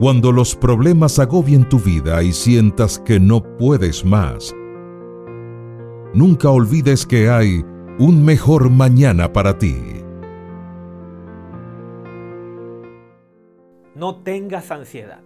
Cuando los problemas agobien tu vida y sientas que no puedes más, nunca olvides que hay un mejor mañana para ti. No tengas ansiedad.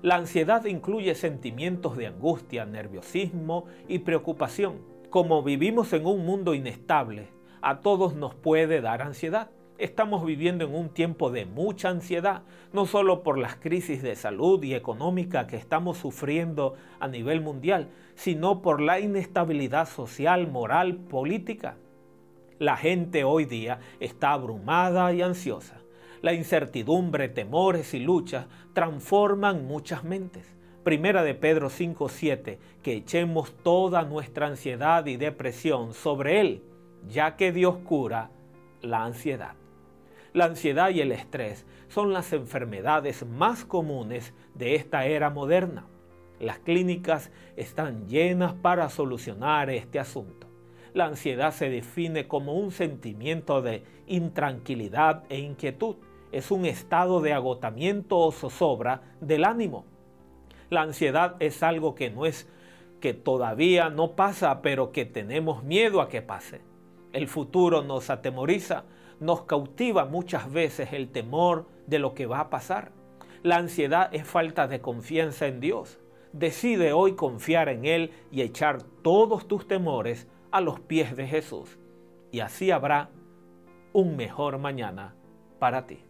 La ansiedad incluye sentimientos de angustia, nerviosismo y preocupación. Como vivimos en un mundo inestable, a todos nos puede dar ansiedad. Estamos viviendo en un tiempo de mucha ansiedad, no solo por las crisis de salud y económica que estamos sufriendo a nivel mundial, sino por la inestabilidad social, moral, política. La gente hoy día está abrumada y ansiosa. La incertidumbre, temores y luchas transforman muchas mentes. Primera de Pedro 5:7, que echemos toda nuestra ansiedad y depresión sobre Él, ya que Dios cura la ansiedad. La ansiedad y el estrés son las enfermedades más comunes de esta era moderna. Las clínicas están llenas para solucionar este asunto. La ansiedad se define como un sentimiento de intranquilidad e inquietud. Es un estado de agotamiento o zozobra del ánimo. La ansiedad es algo que no es que todavía no pasa, pero que tenemos miedo a que pase. El futuro nos atemoriza nos cautiva muchas veces el temor de lo que va a pasar. La ansiedad es falta de confianza en Dios. Decide hoy confiar en Él y echar todos tus temores a los pies de Jesús. Y así habrá un mejor mañana para ti.